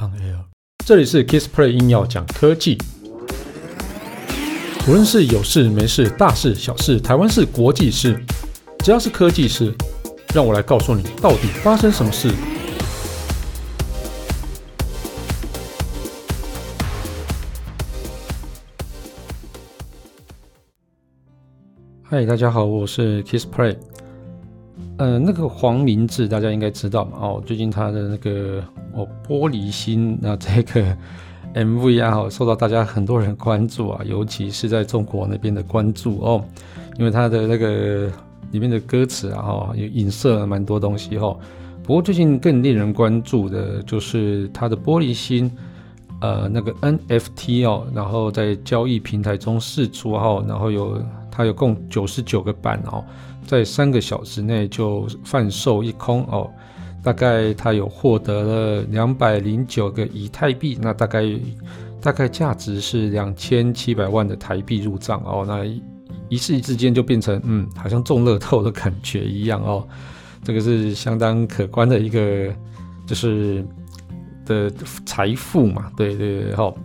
On Air，这里是 Kissplay 硬要讲科技，无论是有事没事、大事小事、台湾事、国际事，只要是科技事，让我来告诉你到底发生什么事。嗨，大家好，我是 Kissplay。呃，那个黄明志大家应该知道嘛？哦，最近他的那个哦玻璃心那这个 MV 啊，受到大家很多人关注啊，尤其是在中国那边的关注哦，因为它的那个里面的歌词啊，哈，也影射了蛮多东西哈。不过最近更令人关注的就是他的玻璃心，呃，那个 NFT 哦，然后在交易平台中释出哈，然后有它有共九十九个版哦。在三个小时内就贩售一空哦，大概他有获得了两百零九个以太币，那大概大概价值是两千七百万的台币入账哦，那一时之间就变成嗯，好像中乐透的感觉一样哦，这个是相当可观的一个就是的财富嘛，对对对，好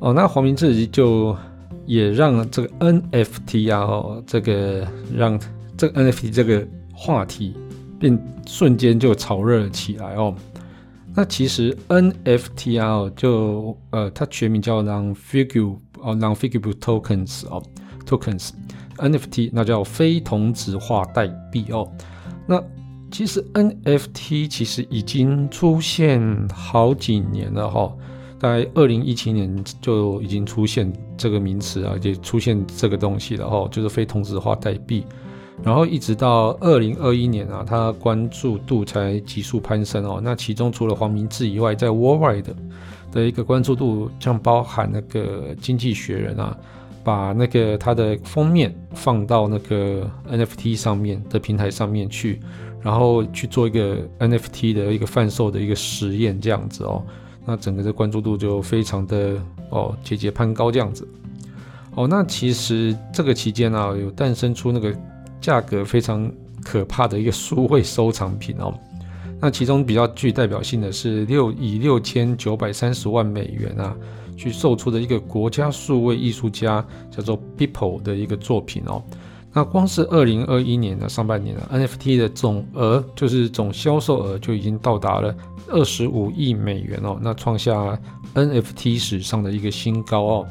哦，那黄明志就也让这个 NFT 啊，哦，这个让。这个 NFT 这个话题便瞬间就炒热了起来哦。那其实 NFT 啊，就呃，它全名叫 Non-Fungible 哦，Non-Fungible Tokens 哦，Tokens NFT 那叫非同质化代币哦。那其实 NFT 其实已经出现好几年了哈、哦，大概二零一七年就已经出现这个名词啊，也出现这个东西了哈、哦，就是非同质化代币。然后一直到二零二一年啊，他关注度才急速攀升哦。那其中除了黄明志以外，在 Worldwide 的一个关注度，像包含那个《经济学人》啊，把那个他的封面放到那个 NFT 上面的平台上面去，然后去做一个 NFT 的一个贩售的一个实验这样子哦。那整个的关注度就非常的哦节节攀高这样子。哦，那其实这个期间啊，有诞生出那个。价格非常可怕的一个数位收藏品哦，那其中比较具代表性的是六以六千九百三十万美元啊去售出的一个国家数位艺术家叫做 Beeple 的一个作品哦，那光是二零二一年的上半年啊 NFT 的总额就是总销售额就已经到达了二十五亿美元哦，那创下 NFT 史上的一个新高哦。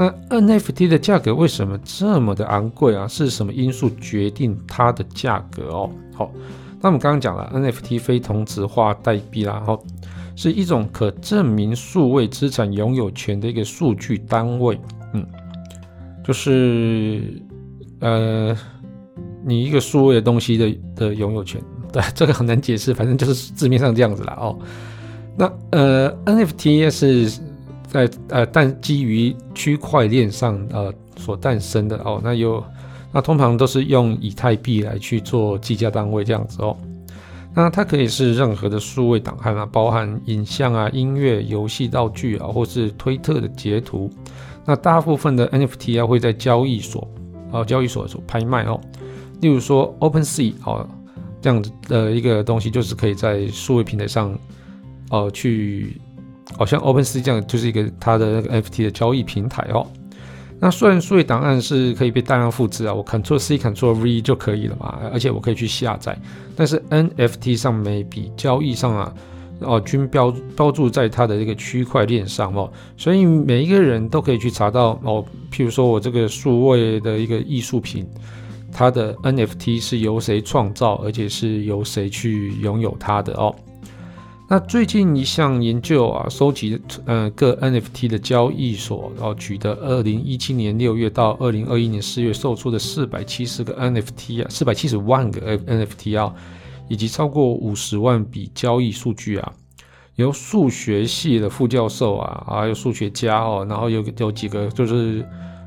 那 NFT 的价格为什么这么的昂贵啊？是什么因素决定它的价格哦？好，那我们刚刚讲了 NFT 非同质化代币啦，好，是一种可证明数位资产拥有权的一个数据单位。嗯，就是呃，你一个数位的东西的的拥有权，对，这个很难解释，反正就是字面上这样子啦。哦。那呃，NFT 是。在呃，但基于区块链上呃所诞生的哦，那有那通常都是用以太币来去做计价单位这样子哦。那它可以是任何的数位档案啊，包含影像啊、音乐、游戏道具啊，或是推特的截图。那大部分的 NFT 啊会在交易所啊交易所所拍卖哦。例如说 OpenSea 哦这样子的一个东西，就是可以在数位平台上哦、呃、去。好像 OpenSea 这样就是一个它的那个 NFT 的交易平台哦。那虽然数位档案是可以被大量复制啊，我 Ctrl C Ctrl V 就可以了嘛，而且我可以去下载。但是 NFT 上每笔交易上啊，哦均标标注在它的这个区块链上哦，所以每一个人都可以去查到哦。譬如说我这个数位的一个艺术品，它的 NFT 是由谁创造，而且是由谁去拥有它的哦。那最近一项研究啊，收集呃各 NFT 的交易所，然后取得二零一七年六月到二零二一年四月售出的四百七十个 NFT 啊，四百七十万个 NFT 啊，以及超过五十万笔交易数据啊，由数学系的副教授啊，还有数学家哦，然后有有几个就是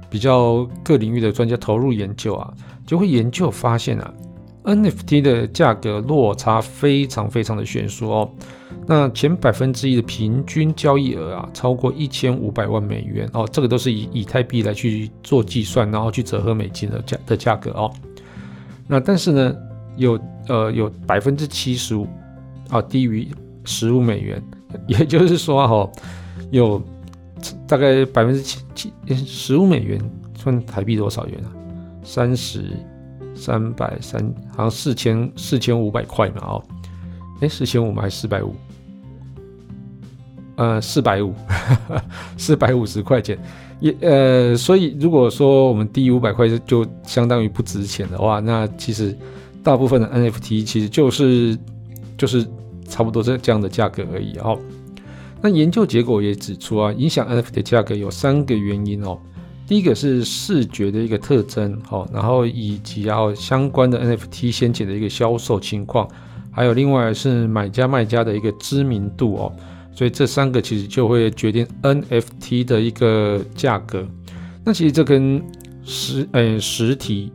比较各领域的专家投入研究啊，就会研究发现啊。NFT 的价格落差非常非常的悬殊哦，那前百分之一的平均交易额啊，超过一千五百万美元哦，这个都是以以太币来去做计算，然后去折合美金的价的价格哦。那但是呢，有呃有百分之七十五啊低于十五美元，也就是说哈，有大概百分之七七十五美元，算台币多少元啊？三十三百三，好像四千四千五百块嘛哦，哎，四千五吗？还是四百五？呃，四百五，四百五十块钱，也呃，所以如果说我们低于五百块就相当于不值钱的话，那其实大部分的 NFT 其实就是就是差不多这这样的价格而已哦。那研究结果也指出啊，影响 NFT 的价格有三个原因哦。第一个是视觉的一个特征哦，然后以及要相关的 NFT 先前的一个销售情况，还有另外是买家卖家的一个知名度哦。所以这三个其实就会决定 NFT 的一个价格。那其实这跟实呃实体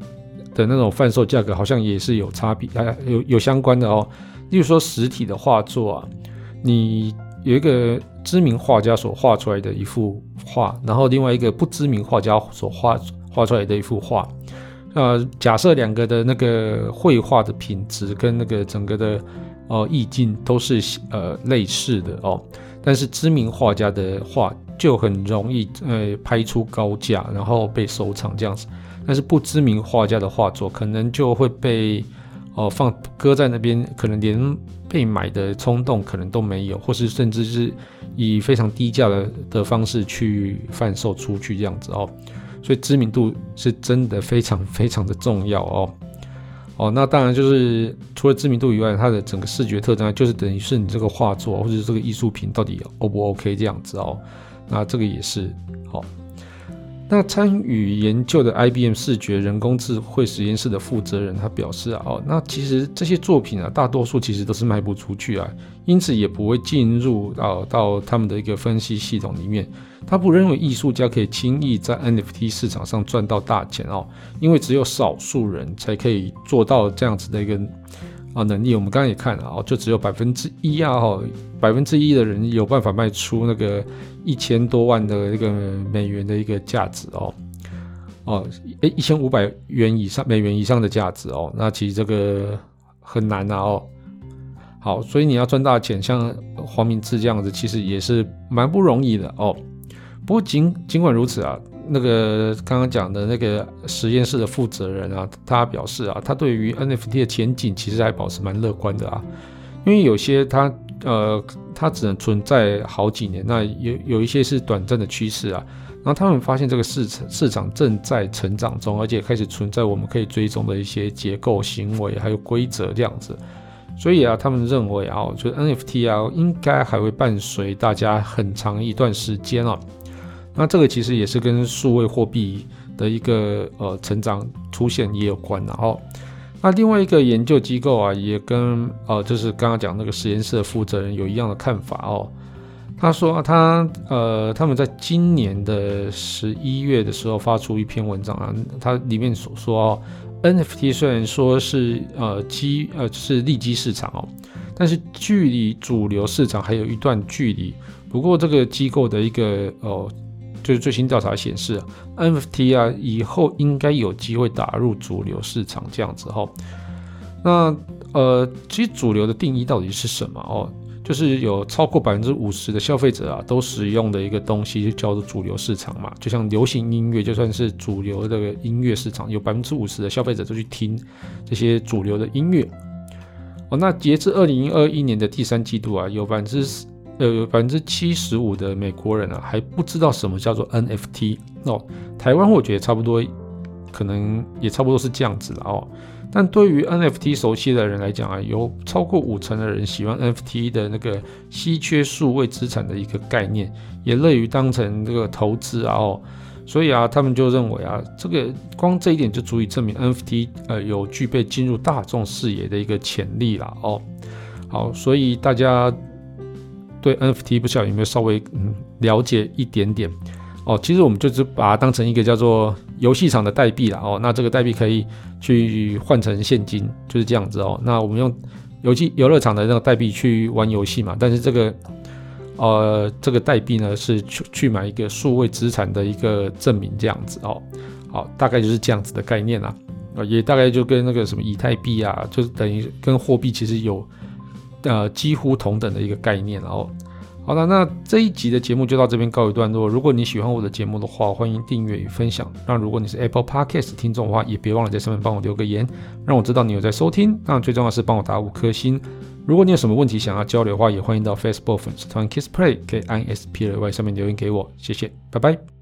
的那种贩售价格好像也是有差别，有有相关的哦。例如说实体的画作啊，你有一个知名画家所画出来的一幅画，然后另外一个不知名画家所画画出来的一幅画，呃，假设两个的那个绘画的品质跟那个整个的。哦，意境都是呃类似的哦，但是知名画家的画就很容易呃拍出高价，然后被收藏这样子。但是不知名画家的画作可能就会被哦、呃、放搁在那边，可能连被买的冲动可能都没有，或是甚至是以非常低价的的方式去贩售出去这样子哦。所以知名度是真的非常非常的重要哦。哦，那当然就是除了知名度以外，它的整个视觉特征就是等于是你这个画作或者这个艺术品到底 O 不 OK 这样子哦。那这个也是好。那参与研究的 IBM 视觉人工智慧实验室的负责人他表示啊，哦，那其实这些作品啊，大多数其实都是卖不出去啊，因此也不会进入到到他们的一个分析系统里面。他不认为艺术家可以轻易在 NFT 市场上赚到大钱哦，因为只有少数人才可以做到这样子的一个啊能力。我们刚刚也看了啊，就只有百分之一啊，哈，百分之一的人有办法卖出那个一千多万的一个美元的一个价值哦，哦，诶，一千五百元以上美元以上的价值哦，那其实这个很难啊哦。好，所以你要赚大钱，像黄明志这样子，其实也是蛮不容易的哦。不过尽尽管如此啊，那个刚刚讲的那个实验室的负责人啊，他表示啊，他对于 NFT 的前景其实还保持蛮乐观的啊，因为有些它呃它只能存在好几年，那有有一些是短暂的趋势啊，然后他们发现这个市场市场正在成长中，而且开始存在我们可以追踪的一些结构行为还有规则这样子，所以啊，他们认为啊，就 NFT 啊应该还会伴随大家很长一段时间啊。那这个其实也是跟数位货币的一个呃成长出现也有关，然后那另外一个研究机构啊，也跟呃就是刚刚讲那个实验室的负责人有一样的看法哦。他说他呃他们在今年的十一月的时候发出一篇文章啊，他里面所说哦，NFT 虽然说是呃基呃是利基市场哦，但是距离主流市场还有一段距离。不过这个机构的一个呃。就是最新调查显示，NFT 啊以后应该有机会打入主流市场这样子哈。那呃，其实主流的定义到底是什么哦？就是有超过百分之五十的消费者啊都使用的一个东西，就叫做主流市场嘛。就像流行音乐，就算是主流的音乐市场，有百分之五十的消费者都去听这些主流的音乐。哦，那截至二零二一年的第三季度啊，有百分之。呃，百分之七十五的美国人啊，还不知道什么叫做 NFT 哦。台湾我觉得差不多，可能也差不多是这样子了哦。但对于 NFT 熟悉的人来讲啊，有超过五成的人喜欢 NFT 的那个稀缺数位资产的一个概念，也乐于当成这个投资啊哦。所以啊，他们就认为啊，这个光这一点就足以证明 NFT 呃有具备进入大众视野的一个潜力了哦。好，所以大家。对 NFT 不晓得有没有稍微嗯了解一点点哦？其实我们就是把它当成一个叫做游戏场的代币了哦。那这个代币可以去换成现金，就是这样子哦。那我们用游戏游乐场的那个代币去玩游戏嘛，但是这个呃这个代币呢是去去买一个数位资产的一个证明这样子哦。好，大概就是这样子的概念啦。啊，也大概就跟那个什么以太币啊，就是等于跟货币其实有。呃，几乎同等的一个概念，然后好了，那这一集的节目就到这边告一段落。如果你喜欢我的节目的话，欢迎订阅与分享。那如果你是 Apple Podcast 听众的话，也别忘了在上面帮我留个言，让我知道你有在收听。那最重要是帮我打五颗星。如果你有什么问题想要交流的话，也欢迎到 Facebook 粉丝团 Kiss Play 可以按 S P L Y 上面留言给我。谢谢，拜拜。